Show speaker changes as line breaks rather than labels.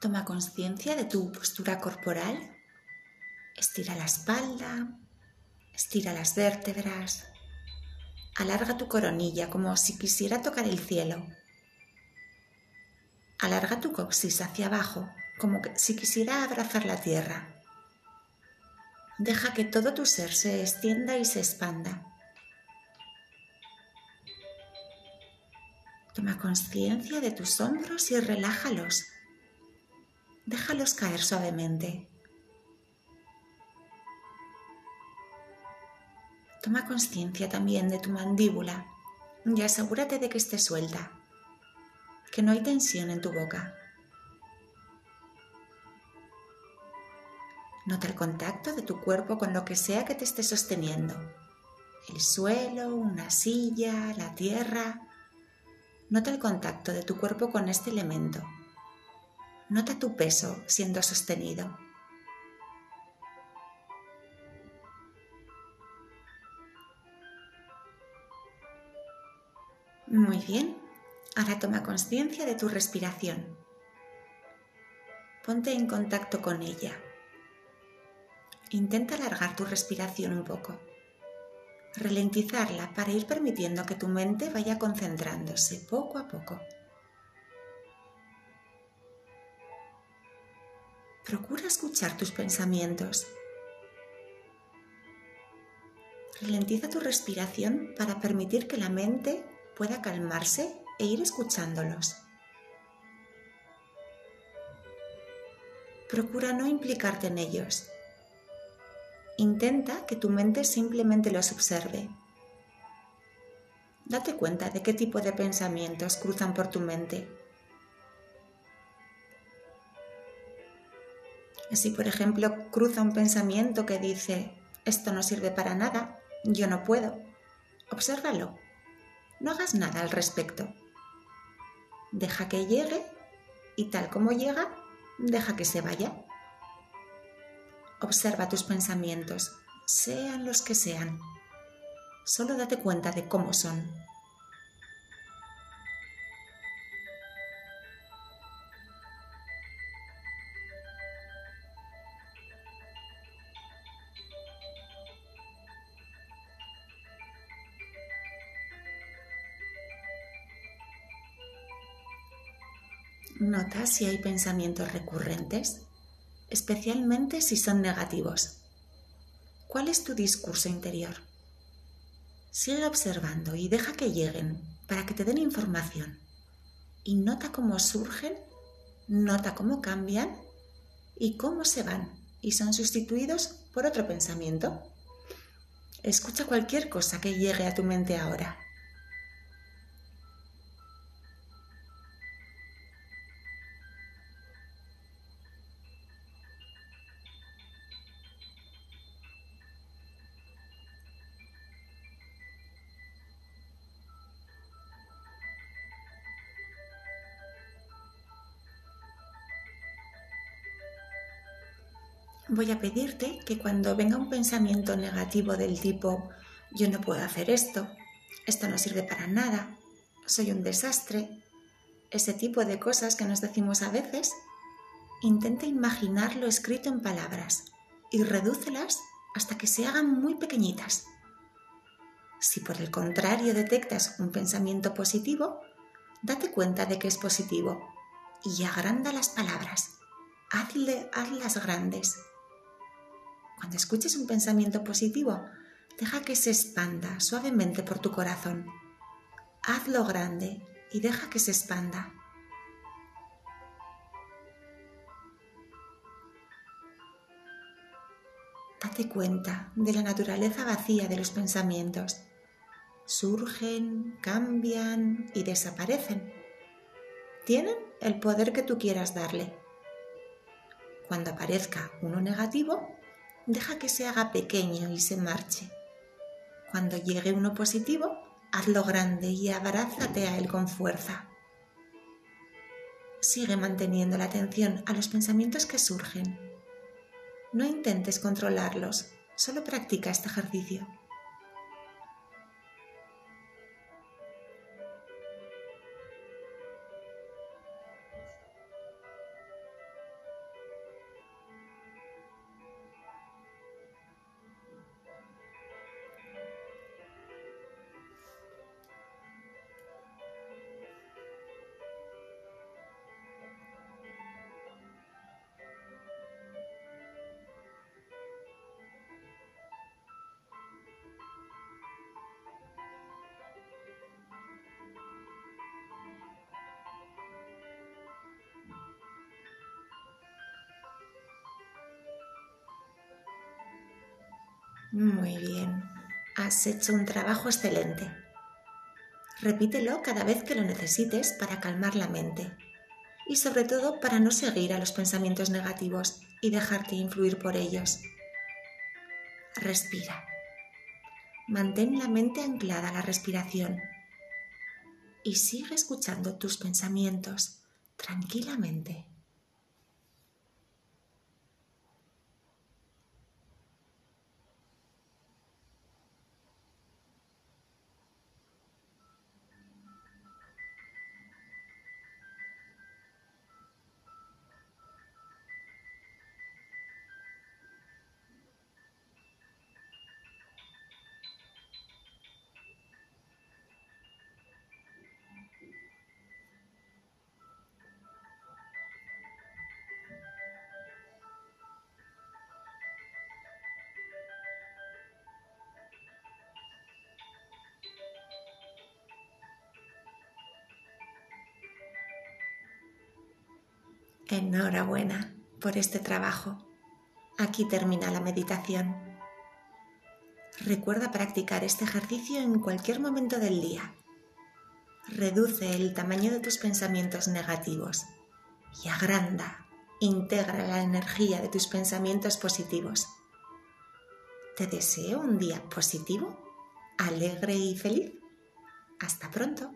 Toma conciencia de tu postura corporal. Estira la espalda, estira las vértebras. Alarga tu coronilla como si quisiera tocar el cielo. Alarga tu coxis hacia abajo como si quisiera abrazar la tierra. Deja que todo tu ser se extienda y se expanda. Toma conciencia de tus hombros y relájalos. Déjalos caer suavemente. Toma conciencia también de tu mandíbula y asegúrate de que esté suelta, que no hay tensión en tu boca. Nota el contacto de tu cuerpo con lo que sea que te esté sosteniendo. El suelo, una silla, la tierra. Nota el contacto de tu cuerpo con este elemento. Nota tu peso siendo sostenido. Muy bien. Ahora toma conciencia de tu respiración. Ponte en contacto con ella. Intenta alargar tu respiración un poco ralentizarla para ir permitiendo que tu mente vaya concentrándose poco a poco. Procura escuchar tus pensamientos. Ralentiza tu respiración para permitir que la mente pueda calmarse e ir escuchándolos. Procura no implicarte en ellos Intenta que tu mente simplemente los observe. Date cuenta de qué tipo de pensamientos cruzan por tu mente. Si por ejemplo cruza un pensamiento que dice, esto no sirve para nada, yo no puedo, obsérvalo. No hagas nada al respecto. Deja que llegue y tal como llega, deja que se vaya. Observa tus pensamientos, sean los que sean. Solo date cuenta de cómo son. Nota si hay pensamientos recurrentes especialmente si son negativos. ¿Cuál es tu discurso interior? Sigue observando y deja que lleguen para que te den información. Y nota cómo surgen, nota cómo cambian y cómo se van y son sustituidos por otro pensamiento. Escucha cualquier cosa que llegue a tu mente ahora. Voy a pedirte que cuando venga un pensamiento negativo del tipo yo no puedo hacer esto, esto no sirve para nada, soy un desastre, ese tipo de cosas que nos decimos a veces, intenta imaginarlo escrito en palabras y redúcelas hasta que se hagan muy pequeñitas. Si por el contrario detectas un pensamiento positivo, date cuenta de que es positivo y agranda las palabras. Hazle, hazlas grandes cuando escuches un pensamiento positivo, deja que se expanda suavemente por tu corazón. Hazlo grande y deja que se expanda. Date cuenta de la naturaleza vacía de los pensamientos. Surgen, cambian y desaparecen. Tienen el poder que tú quieras darle. Cuando aparezca uno negativo, deja que se haga pequeño y se marche. Cuando llegue uno positivo, hazlo grande y abrázate a él con fuerza. Sigue manteniendo la atención a los pensamientos que surgen. No intentes controlarlos, solo practica este ejercicio. Muy bien. Has hecho un trabajo excelente. Repítelo cada vez que lo necesites para calmar la mente y sobre todo para no seguir a los pensamientos negativos y dejarte influir por ellos. Respira. Mantén la mente anclada a la respiración y sigue escuchando tus pensamientos tranquilamente. Enhorabuena por este trabajo. Aquí termina la meditación. Recuerda practicar este ejercicio en cualquier momento del día. Reduce el tamaño de tus pensamientos negativos y agranda, integra la energía de tus pensamientos positivos. Te deseo un día positivo, alegre y feliz. Hasta pronto.